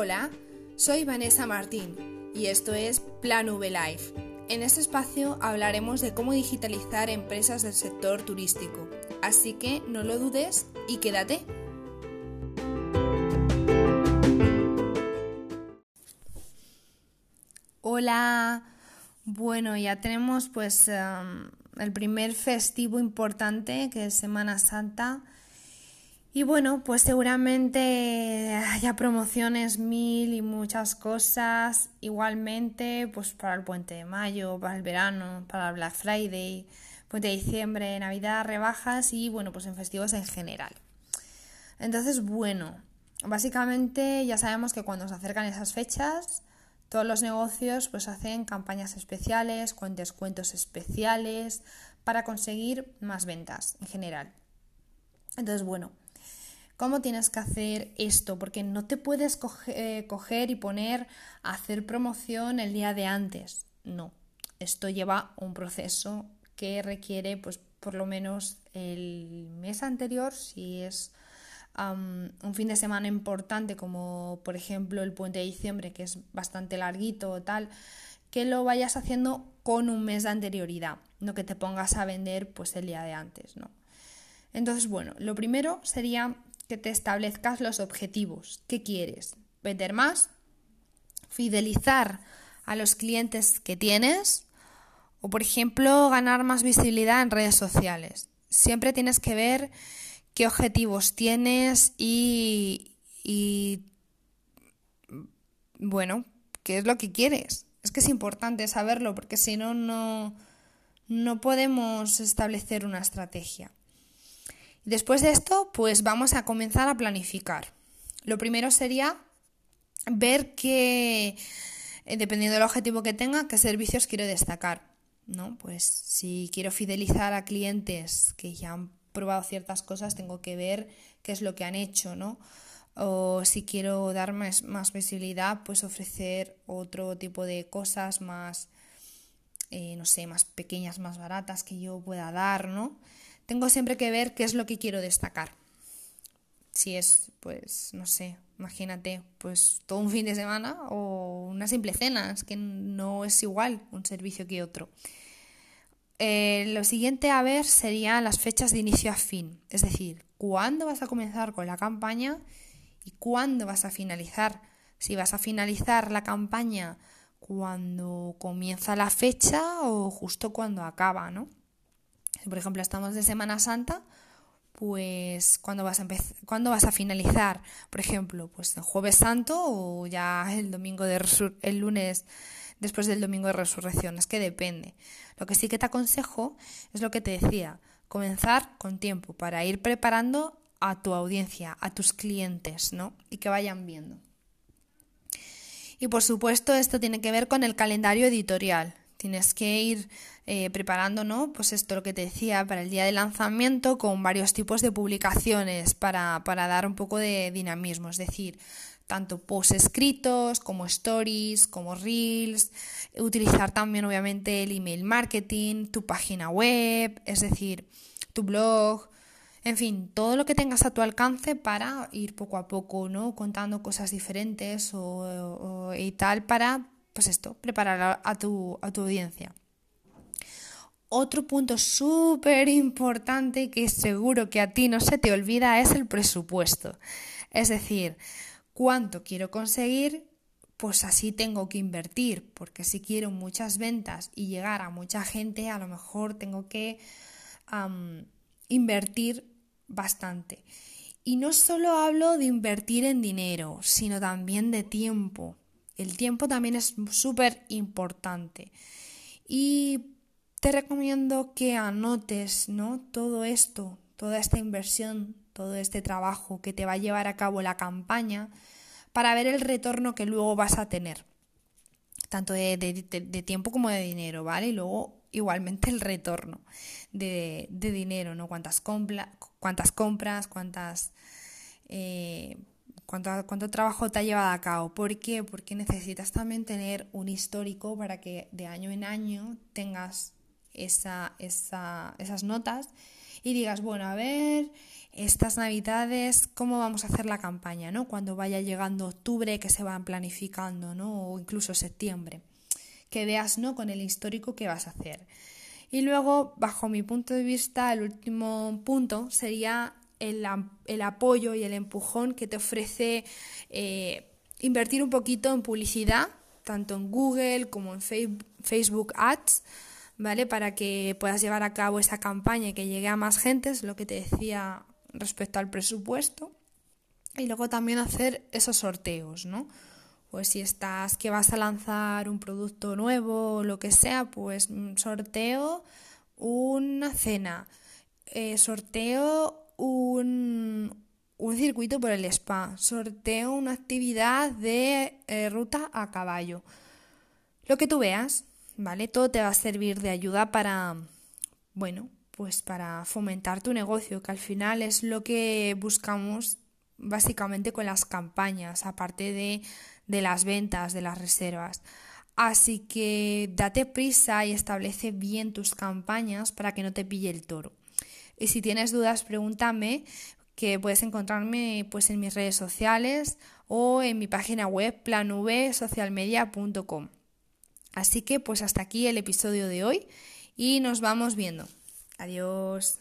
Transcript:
Hola, soy Vanessa Martín y esto es Plan V Life. En este espacio hablaremos de cómo digitalizar empresas del sector turístico, así que no lo dudes y quédate. Hola, bueno, ya tenemos pues em, el primer festivo importante que es Semana Santa y bueno, pues seguramente haya promociones mil y muchas cosas. Igualmente, pues para el puente de mayo, para el verano, para el Black Friday, puente de diciembre, Navidad, rebajas y bueno, pues en festivos en general. Entonces, bueno, básicamente ya sabemos que cuando se acercan esas fechas, todos los negocios pues hacen campañas especiales, con descuentos especiales para conseguir más ventas en general. Entonces, bueno, ¿Cómo tienes que hacer esto? Porque no te puedes eh, coger y poner a hacer promoción el día de antes. No, esto lleva un proceso que requiere pues por lo menos el mes anterior, si es un fin de semana importante como por ejemplo el puente de diciembre que es bastante larguito o tal, que lo vayas haciendo con un mes de anterioridad, no que te pongas a vender pues el día de antes, ¿no? Entonces, bueno, lo primero sería que te establezcas los objetivos. ¿Qué quieres? ¿Vender más? ¿Fidelizar a los clientes que tienes? O, por ejemplo, ganar más visibilidad en redes sociales. Siempre tienes que ver qué objetivos tienes y, y bueno, qué es lo que quieres. Es que es importante saberlo porque si no, no, no podemos establecer una estrategia. Después de esto, pues vamos a comenzar a planificar. Lo primero sería ver qué, eh, dependiendo del objetivo que tenga, qué servicios quiero destacar. ¿no? Pues si quiero fidelizar a clientes que ya han probado ciertas cosas, tengo que ver qué es lo que han hecho, ¿no? O si quiero dar más, más visibilidad, pues ofrecer otro tipo de cosas más, eh, no sé, más pequeñas, más baratas que yo pueda dar, ¿no? Tengo siempre que ver qué es lo que quiero destacar. Si es, pues, no sé, imagínate, pues todo un fin de semana o una simple cena, es que no es igual un servicio que otro. Eh, lo siguiente a ver serían las fechas de inicio a fin, es decir, cuándo vas a comenzar con la campaña y cuándo vas a finalizar. Si vas a finalizar la campaña cuando comienza la fecha o justo cuando acaba, ¿no? Si por ejemplo estamos de Semana Santa, pues ¿cuándo vas a cuándo vas a finalizar? Por ejemplo, pues el jueves santo o ya el domingo de el lunes después del domingo de resurrección, es que depende. Lo que sí que te aconsejo es lo que te decía, comenzar con tiempo para ir preparando a tu audiencia, a tus clientes, ¿no? Y que vayan viendo. Y por supuesto, esto tiene que ver con el calendario editorial. Tienes que ir eh, preparando, ¿no? Pues esto lo que te decía para el día de lanzamiento con varios tipos de publicaciones para, para dar un poco de dinamismo, es decir, tanto posts escritos como stories, como reels, utilizar también obviamente el email marketing, tu página web, es decir, tu blog, en fin, todo lo que tengas a tu alcance para ir poco a poco, ¿no? Contando cosas diferentes o, y tal para pues esto, preparar a tu, a tu audiencia. Otro punto súper importante que seguro que a ti no se te olvida es el presupuesto. Es decir, cuánto quiero conseguir, pues así tengo que invertir, porque si quiero muchas ventas y llegar a mucha gente, a lo mejor tengo que invertir bastante. Y no solo hablo de invertir en dinero, sino también de tiempo. El tiempo también es súper importante. Y te recomiendo que anotes, ¿no? Todo esto, toda esta inversión, todo este trabajo que te va a llevar a cabo la campaña para ver el retorno que luego vas a tener. Tanto de, tiempo como de dinero, ¿vale? Y luego igualmente el retorno de, dinero, ¿no? Cuántas, cuántas compras, cuántas... Eh, cuánto, trabajo te ha llevado a cabo. ¿Por qué? Porque necesitas también tener un histórico para que de año en año tengas esa, esas notas y digas, bueno, a ver, estas navidades, cómo vamos a hacer la campaña, ¿no? Cuando vaya llegando octubre, que se van planificando, ¿no? O incluso septiembre. Que veas, ¿no? Con el histórico que vas a hacer. Y luego, bajo mi punto de vista, el último punto sería el, apoyo y el empujón que te ofrece eh, invertir un poquito en publicidad, tanto en Google como en Facebook Ads, ¿vale? Para que puedas llevar a cabo esa campaña y que llegue a más gente, es lo que te decía respecto al presupuesto. Y luego también hacer esos sorteos, ¿no? Pues si estás que vas a lanzar un producto nuevo o lo que sea, pues mm, sorteo una cena, eh, sorteo un, circuito por el spa, sorteo una actividad de eh, ruta a caballo. Lo que tú veas, ¿vale? Todo te va a servir de ayuda para, bueno, pues para fomentar tu negocio, que al final es lo que buscamos básicamente con las campañas, aparte de, de las ventas, de las reservas. Así que date prisa y establece bien tus campañas para que no te pille el toro. Y si tienes dudas, pregúntame, que puedes encontrarme pues en mis redes sociales o en mi página web planvsocialmedia.com. Así que pues hasta aquí el episodio de hoy y nos vamos viendo. Adiós.